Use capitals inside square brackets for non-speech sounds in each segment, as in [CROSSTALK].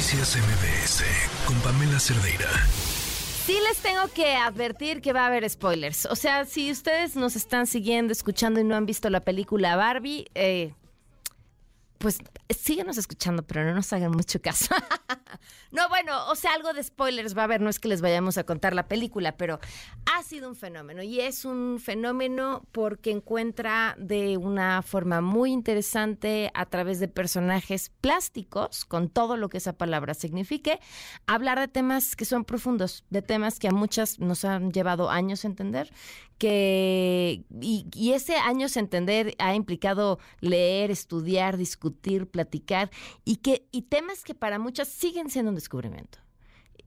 Noticias MBS con Pamela Cerdeira. Sí les tengo que advertir que va a haber spoilers. O sea, si ustedes nos están siguiendo, escuchando y no han visto la película Barbie, eh, pues síguenos escuchando, pero no nos hagan mucho caso. [LAUGHS] no, bueno, o sea, algo de spoilers va a haber, no es que les vayamos a contar la película, pero ha sido un fenómeno y es un fenómeno porque encuentra de una forma muy interesante a través de personajes plásticos, con todo lo que esa palabra signifique, hablar de temas que son profundos, de temas que a muchas nos han llevado años a entender, que y, y ese años entender ha implicado leer, estudiar, discutir, platicar y que y temas que para muchas siguen siendo un descubrimiento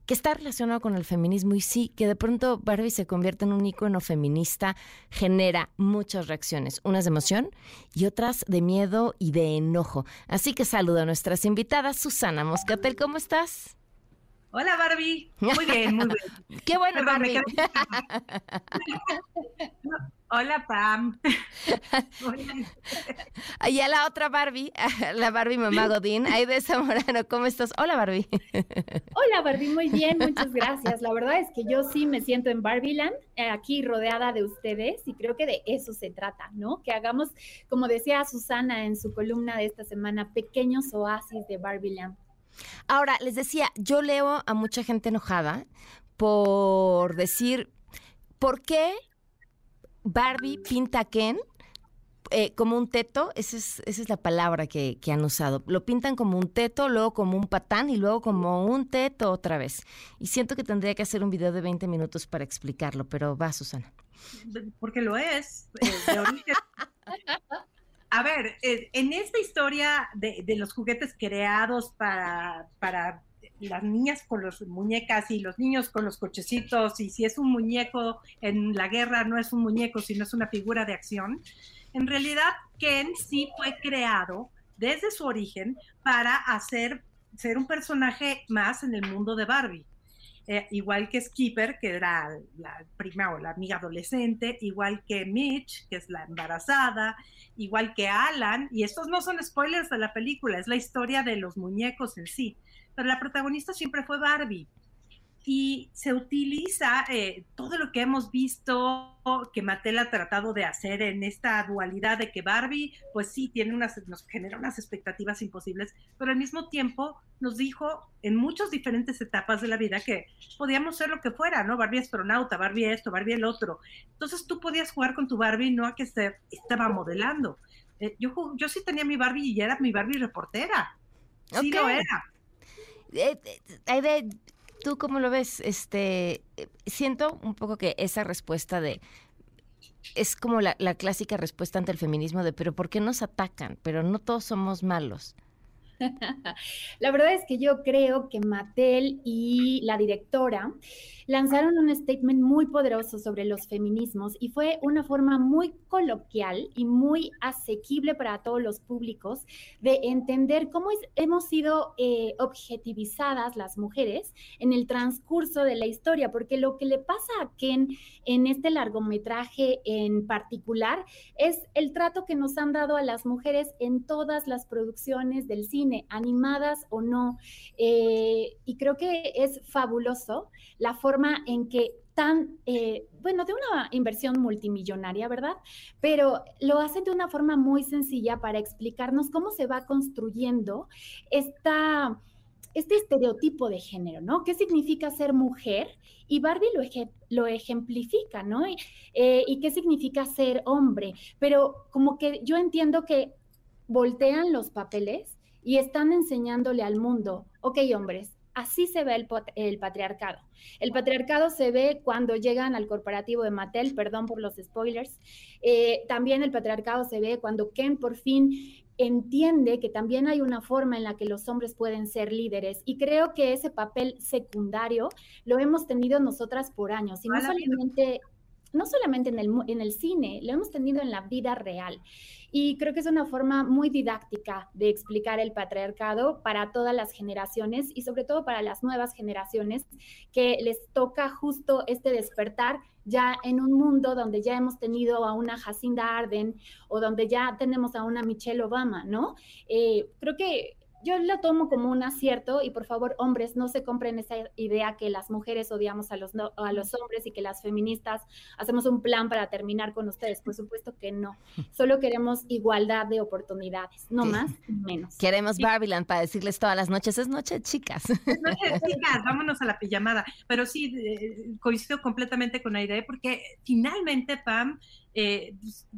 que está relacionado con el feminismo y sí, que de pronto Barbie se convierte en un icono feminista, genera muchas reacciones, unas de emoción y otras de miedo y de enojo. Así que saludo a nuestras invitadas. Susana Moscatel, ¿cómo estás? Hola Barbie, muy bien, muy bien. [LAUGHS] Qué bueno, Perdón, Barbie. [LAUGHS] Hola Pam. [LAUGHS] Y a la otra Barbie, la Barbie mamá Godín, Aide Zamorano, ¿cómo estás? Hola Barbie. Hola Barbie, muy bien, muchas gracias. La verdad es que yo sí me siento en Barbieland, eh, aquí rodeada de ustedes y creo que de eso se trata, ¿no? Que hagamos, como decía Susana en su columna de esta semana, pequeños oasis de Barbieland. Ahora, les decía, yo leo a mucha gente enojada por decir, ¿por qué Barbie pinta a Ken eh, como un teto? Esa es, esa es la palabra que, que han usado. Lo pintan como un teto, luego como un patán y luego como un teto otra vez. Y siento que tendría que hacer un video de 20 minutos para explicarlo, pero va, Susana. Porque lo es, eh, de origen. [LAUGHS] A ver, eh, en esta historia de, los juguetes creados para, para las niñas con las muñecas y los niños con los cochecitos, y si es un muñeco en la guerra, no es un muñeco, sino es una figura de acción. En realidad, Ken sí fue creado desde su origen para hacer ser un personaje más en el mundo de Barbie. Eh, igual que Skipper, que era la prima o la amiga adolescente, igual que Mitch, que es la embarazada, igual que Alan, y estos no son spoilers de la película, es la historia de los muñecos en sí, pero la protagonista siempre fue Barbie. Y se utiliza eh, todo lo que hemos visto que Mattel ha tratado de hacer en esta dualidad de que Barbie, pues sí, tiene unas, nos genera unas expectativas imposibles, pero al mismo tiempo nos dijo en muchas diferentes etapas de la vida que podíamos ser lo que fuera, ¿no? Barbie astronauta, Barbie esto, Barbie el otro. Entonces tú podías jugar con tu Barbie, no a que se estaba modelando. Eh, yo, yo sí tenía mi Barbie y era mi Barbie reportera. Sí lo era. Eh, eh, ¿tú cómo lo ves? Este, eh, siento un poco que esa respuesta de es como la, clásica respuesta ante el feminismo de pero ¿por qué nos atacan? Pero no todos somos malos. [LAUGHS] La verdad es que yo creo que Mattel y la directora lanzaron un statement muy poderoso sobre los feminismos y fue una forma muy coloquial y muy asequible para todos los públicos de entender cómo hemos sido eh, objetivizadas las mujeres en el transcurso de la historia, porque lo que le pasa a Ken en este largometraje en particular es el trato que nos han dado a las mujeres en todas las producciones del cine, animadas o no. Eh, y creo que es fabuloso la forma en que tan, eh, bueno, de una inversión multimillonaria, ¿verdad? Pero lo hacen de una forma muy sencilla para explicarnos cómo se va construyendo esta, este estereotipo de género, ¿no? ¿Qué significa ser mujer? Y Barbie lo, lo ejemplifica, ¿no? Eh, ¿Y qué significa ser hombre? Pero como que yo entiendo que voltean los papeles y están enseñándole al mundo, ok, hombres, así se ve el, el patriarcado. El patriarcado se ve cuando llegan al corporativo de Mattel, perdón por los spoilers. Eh, también el patriarcado se ve cuando Ken por fin entiende que también hay una forma en la que los hombres pueden ser líderes y creo que ese papel secundario lo hemos tenido nosotras por años y no solamente no solamente en el, en el cine, lo hemos tenido en la vida real. Y creo que es una forma muy didáctica de explicar el patriarcado para todas las generaciones y sobre todo para las nuevas generaciones que les toca justo este despertar ya en un mundo donde ya hemos tenido a una Jacinda Arden o donde ya tenemos a una Michelle Obama, ¿no? Eh, creo que yo lo tomo como un acierto y por favor, hombres, no se compren esa idea que las mujeres odiamos a los, a los hombres y que las feministas hacemos un plan para terminar con ustedes. Por supuesto que no. Solo queremos igualdad de oportunidades, no más menos. Queremos Barbiland para decirles todas las noches, es noche chicas. Es noche chicas, vámonos a la pijamada. Pero sí, eh, coincido completamente con Aide porque finalmente, Pam, eh,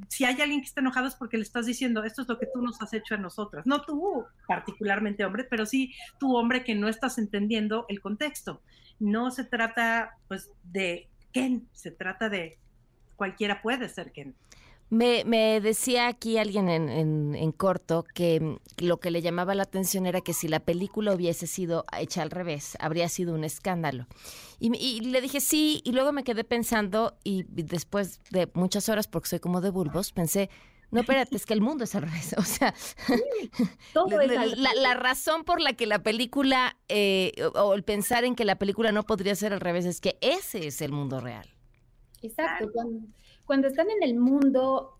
si hay alguien que está enojado es porque le estás diciendo, esto es lo que tú nos has hecho a nosotras. No tú particularmente hombre, pero sí tú hombre que no estás entendiendo el contexto. No se trata pues de Ken, se trata de cualquiera puede ser Ken. Me, decía aquí alguien en, corto que lo que le llamaba la atención era que si la película hubiese sido hecha al revés, habría sido un escándalo. Y, le dije sí, y luego me quedé pensando, y después de muchas horas, porque soy como de bulbos, pensé, no, espérate, es que el mundo es al revés. [LAUGHS] O sea, [LAUGHS] la, razón por la que la película, eh, o el pensar en que la película no podría ser al revés, es que ese es el mundo real. Exacto cuando están en el mundo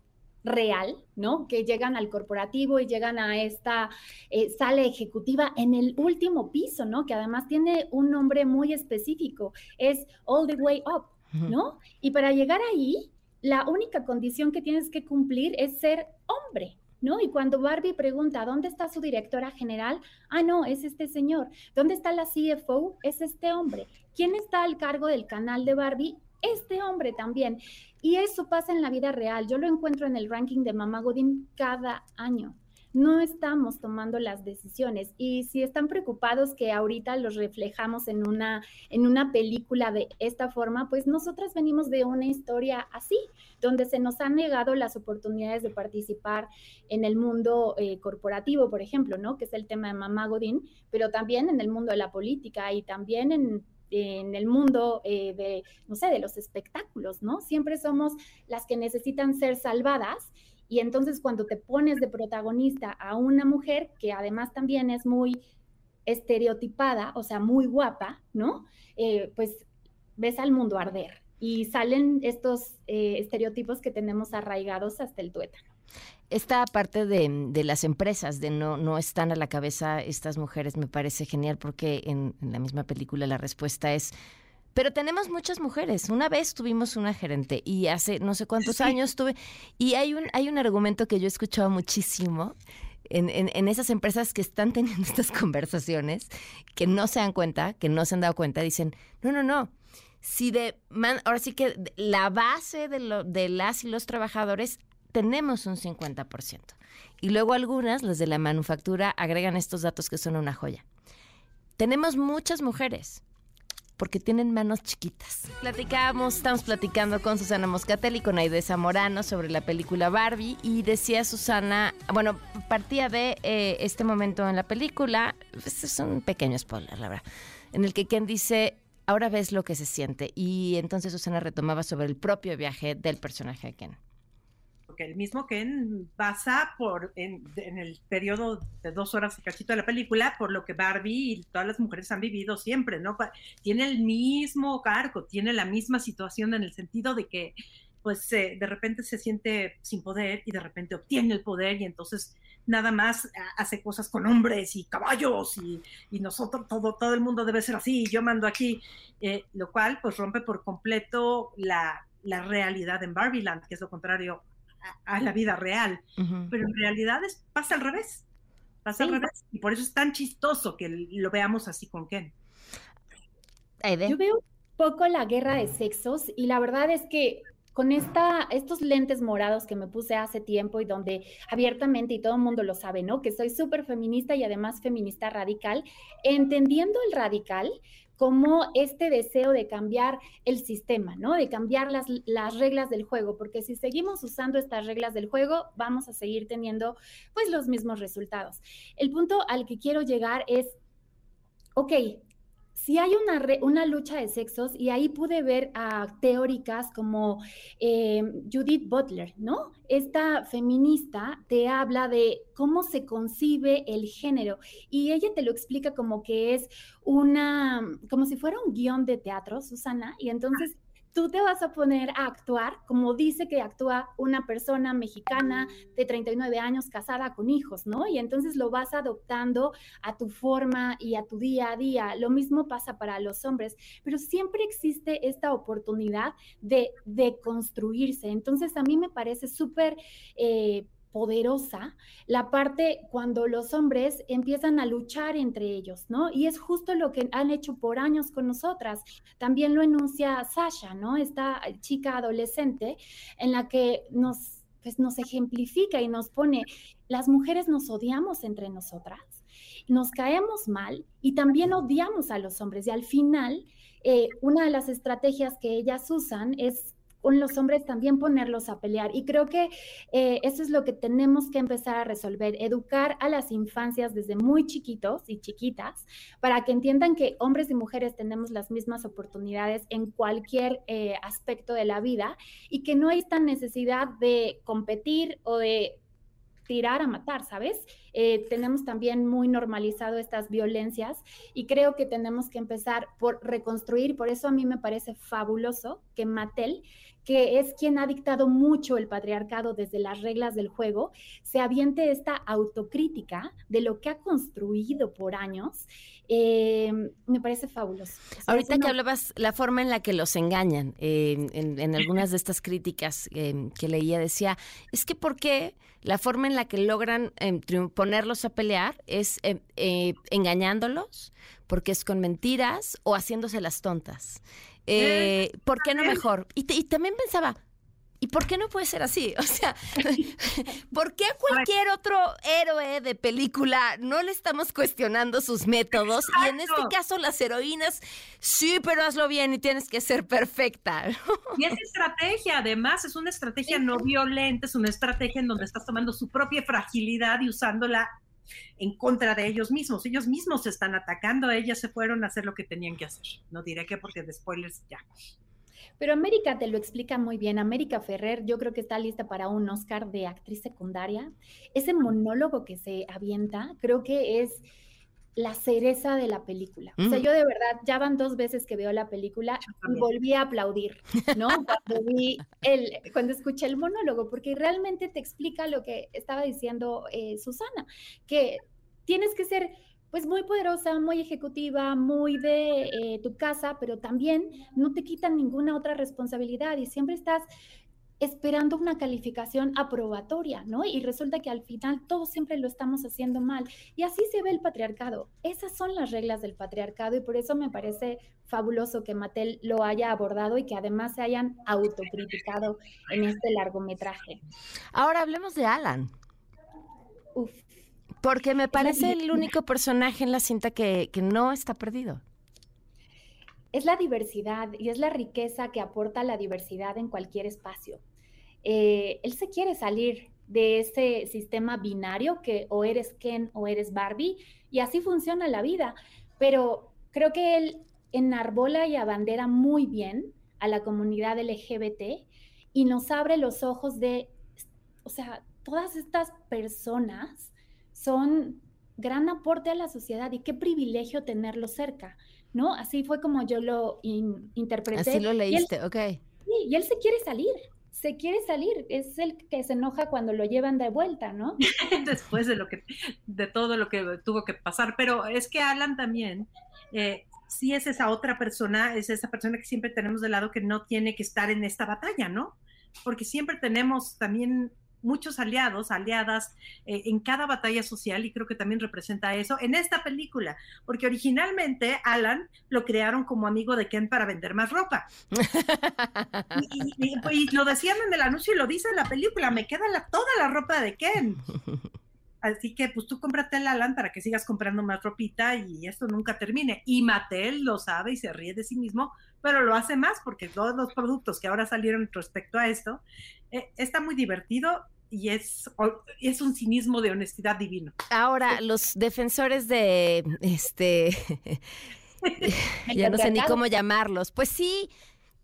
real, ¿no? Que llegan al corporativo y llegan a esta eh, sala ejecutiva en el último piso, ¿no? Que además tiene un nombre muy específico, es All the Way Up, ¿no? Y para llegar ahí, la única condición que tienes que cumplir es ser hombre, ¿no? Y cuando Barbie pregunta, ¿dónde está su directora general? Ah, no, es este señor. ¿Dónde está la CFO? Es este hombre. ¿Quién está al cargo del canal de Barbie? Este hombre también. Y eso pasa en la vida real. Yo lo encuentro en el ranking de Mama Godin cada año. No estamos tomando las decisiones. Y si están preocupados que ahorita los reflejamos en una, en una película de esta forma, pues nosotras venimos de una historia así, donde se nos han negado las oportunidades de participar en el mundo eh, corporativo, por ejemplo, ¿no? Que es el tema de Mama Godin, pero también en el mundo de la política y también en en el mundo eh, de, no sé, de los espectáculos, ¿no? Siempre somos las que necesitan ser salvadas y entonces cuando te pones de protagonista a una mujer que además también es muy estereotipada, o sea, muy guapa, ¿no? Eh, pues ves al mundo arder y salen estos eh, estereotipos que tenemos arraigados hasta el tuétano. Esta parte de, las empresas, de no, no están a la cabeza estas mujeres, me parece genial porque en, la misma película la respuesta es, pero tenemos muchas mujeres. Una vez tuvimos una gerente y hace no sé cuántos años tuve, y hay un, hay un argumento que yo he escuchado muchísimo en, en, esas empresas que están teniendo [LAUGHS] estas conversaciones, que no se dan cuenta, que no se han dado cuenta, dicen, no, no, no. Si de, ahora sí que la base de, lo, de las y los trabajadores tenemos un 50%. Y luego algunas, las de la manufactura, agregan estos datos que son una joya. Tenemos muchas mujeres porque tienen manos chiquitas. Platicábamos, estamos platicando con Susana Moscatel y con Aide Zamorano sobre la película Barbie y decía Susana, bueno, partía de eh, este momento en la película, este es un pequeño spoiler, la verdad, en el que Ken dice, ahora ves lo que se siente y entonces Susana retomaba sobre el propio viaje del personaje de Ken que el mismo Ken pasa por en, el periodo de dos horas y cachito de la película por lo que Barbie y todas las mujeres han vivido siempre, ¿no? Tiene el mismo cargo, tiene la misma situación en el sentido de que pues de repente se siente sin poder y de repente obtiene el poder y entonces nada más hace cosas con hombres y caballos y, y nosotros, todo, todo el mundo debe ser así, yo mando aquí, eh, lo cual pues rompe por completo la, la realidad en Barbieland, que es lo contrario a, la vida real, pero en realidad es, pasa al revés, pasa al revés, y por eso es tan chistoso que lo veamos así con Ken. Yo veo un poco la guerra de sexos y la verdad es que con esta, estos lentes morados que me puse hace tiempo y donde abiertamente, y todo el mundo lo sabe, ¿no? Que soy súper feminista y además feminista radical, entendiendo el radical, como este deseo de cambiar el sistema, ¿no? De cambiar las, las, reglas del juego, porque si seguimos usando estas reglas del juego, vamos a seguir teniendo pues los mismos resultados. El punto al que quiero llegar es, ok, si hay una, una lucha de sexos, y ahí pude ver a teóricas como eh, Judith Butler, ¿no? Esta feminista te habla de cómo se concibe el género y ella te lo explica como que es una, como si fuera un guion de teatro, Susana, y entonces tú te vas a poner a actuar como dice que actúa una persona mexicana de 39 años casada con hijos, ¿no? Y entonces lo vas adoptando a tu forma y a tu día a día. Lo mismo pasa para los hombres, pero siempre existe esta oportunidad de, de construirse. Entonces a mí me parece súper... Eh, poderosa la parte cuando los hombres empiezan a luchar entre ellos, ¿no? Y es justo lo que han hecho por años con nosotras. También lo enuncia Sasha, ¿no? Esta chica adolescente en la que nos, pues, nos ejemplifica y nos pone, las mujeres nos odiamos entre nosotras, nos caemos mal y también odiamos a los hombres. Y al final, eh, una de las estrategias que ellas usan es con los hombres también ponerlos a pelear. Y creo que eh, eso es lo que tenemos que empezar a resolver, educar a las infancias desde muy chiquitos y chiquitas para que entiendan que hombres y mujeres tenemos las mismas oportunidades en cualquier eh, aspecto de la vida y que no hay esta necesidad de competir o de tirar a matar, ¿sabes? Eh, tenemos también muy normalizado estas violencias y creo que tenemos que empezar por reconstruir, por eso a mí me parece fabuloso que Mattel que es quien ha dictado mucho el patriarcado desde las reglas del juego, se aviente esta autocrítica de lo que ha construido por años, eh, me parece fabuloso. Ahorita que hablabas la forma en la que los engañan, en, algunas de estas críticas em, que leía decía, es que ¿por qué la forma en la que logran em, ponerlos a pelear es em, eh, engañándolos? Porque es con mentiras o haciéndose las tontas. Eh, [LAUGHS] ¿Por qué no mejor? Y, también pensaba, ¿Y por qué no puede ser así? [LAUGHS] O sea, [LAUGHS] ¿por qué a cualquier otro héroe de película no le estamos cuestionando sus métodos? Y en este caso las heroínas, sí, pero hazlo bien y tienes que ser perfecta. Y es estrategia, además, es una estrategia no violenta, es una estrategia en donde estás tomando su propia fragilidad y usándola en contra de ellos mismos. Ellos mismos se están atacando, ellas se fueron a hacer lo que tenían que hacer. No diré que porque de spoilers ya. Pero América te lo explica muy bien. América Ferrer, yo creo que está lista para un Oscar de actriz secundaria. Ese monólogo que se avienta, creo que es la cereza de la película. O sea, mm. yo de verdad, ya van dos veces que veo la película y volví a aplaudir, ¿no? Cuando vi el, cuando escuché el monólogo, porque realmente te explica lo que estaba diciendo eh, Susana, que tienes que ser pues muy poderosa, muy ejecutiva, muy de eh, tu casa, pero también no te quitan ninguna otra responsabilidad y siempre estás esperando una calificación aprobatoria, ¿no? Y resulta que al final todos siempre lo estamos haciendo mal. Y así se ve el patriarcado. Esas son las reglas del patriarcado y por eso me parece fabuloso que Mattel lo haya abordado y que además se hayan autocriticado en este largometraje. Ahora hablemos de Alan. Uf. Porque me parece el único personaje en la cinta que, que no está perdido es la diversidad y es la riqueza que aporta la diversidad en cualquier espacio. Eh, él se quiere salir de ese sistema binario que o eres Ken o eres Barbie y así funciona la vida, pero creo que él enarbola y abandera muy bien a la comunidad LGBT y nos abre los ojos de, o sea, todas estas personas son gran aporte a la sociedad y qué privilegio tenerlo cerca. ¿no? Así fue como yo lo interpreté. Así lo leíste, ok. Sí, y él se quiere salir, se quiere salir, es el que se enoja cuando lo llevan de vuelta, ¿no? [LAUGHS] Después de lo que, de todo lo que tuvo que pasar, pero es que Alan también, eh, sí es esa otra persona, es esa persona que siempre tenemos de lado que no tiene que estar en esta batalla, ¿no? Porque siempre tenemos también muchos aliados, aliadas eh, en cada batalla social y creo que también representa eso en esta película, porque originalmente Alan lo crearon como amigo de Ken para vender más ropa. [LAUGHS] y, lo decían en el anuncio y lo dice en la película, me queda la, toda la ropa de Ken. Así que pues tú cómprate el Alan para que sigas comprando más ropita y esto nunca termine. Y Mattel lo sabe y se ríe de sí mismo, pero lo hace más porque todos los productos que ahora salieron respecto a esto, eh, está muy divertido y es, es un cinismo de honestidad divino. Ahora, los defensores de este [LAUGHS] ya no sé ni cómo llamarlos. Pues sí,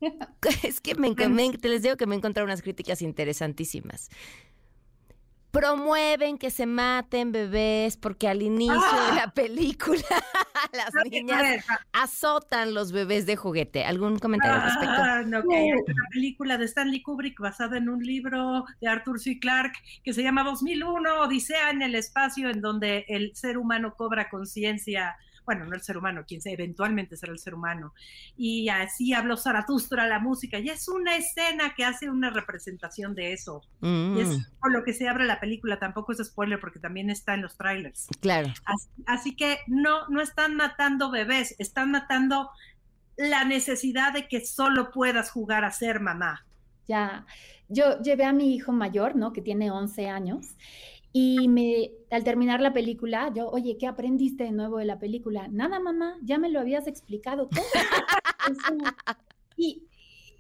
[LAUGHS] [LAUGHS] es que me, les digo que me he encontrado unas críticas interesantísimas. Promueven que se maten bebés porque al inicio de la película [LAUGHS] las niñas azotan los bebés de juguete. ¿Algún comentario al respecto? Ah, no, que hay una película de Stanley Kubrick basada en un libro de Arthur C. Clarke que se llama 2001, Odisea en el espacio, en donde el ser humano cobra conciencia bueno, no el ser humano, quien sea, eventualmente será el ser humano. Y así habló Zaratustra, la música, y es una escena que hace una representación de eso. Y es mm. por lo que se abre la película, tampoco es spoiler porque también está en los trailers. Claro. Así, que no, no están matando bebés, están matando la necesidad de que solo puedas jugar a ser mamá. Ya, yo llevé a mi hijo mayor, ¿no? Que tiene 11 años, y me, al terminar la película, yo, oye, ¿qué aprendiste de nuevo de la película? Nada, mamá, ya me lo habías explicado todo. [LAUGHS] y,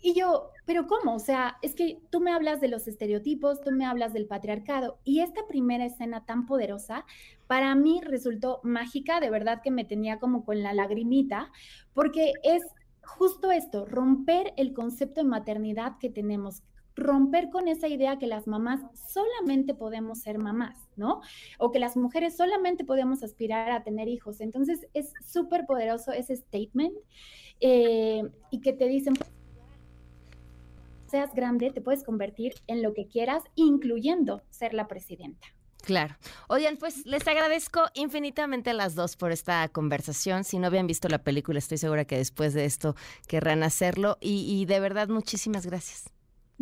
y yo, pero ¿cómo? O sea, es que tú me hablas de los estereotipos, tú me hablas del patriarcado. Y esta primera escena tan poderosa, para mí resultó mágica, de verdad que me tenía como con la lagrimita, porque es justo esto, romper el concepto de maternidad que tenemos, romper con esa idea que las mamás solamente podemos ser mamás, ¿no? O que las mujeres solamente podemos aspirar a tener hijos. Entonces es súper poderoso ese statement eh, y que te dicen, seas grande, te puedes convertir en lo que quieras, incluyendo ser la presidenta. Claro. Oigan, pues les agradezco infinitamente a las dos por esta conversación. Si no habían visto la película, estoy segura que después de esto querrán hacerlo. Y, y de verdad, muchísimas gracias.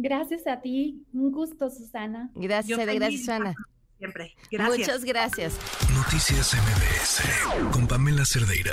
Gracias a ti. Un gusto, Susana. Gracias, Ede. Gracias, Susana. Siempre. Gracias. Muchas gracias. Noticias MBS con Pamela Cerdeira.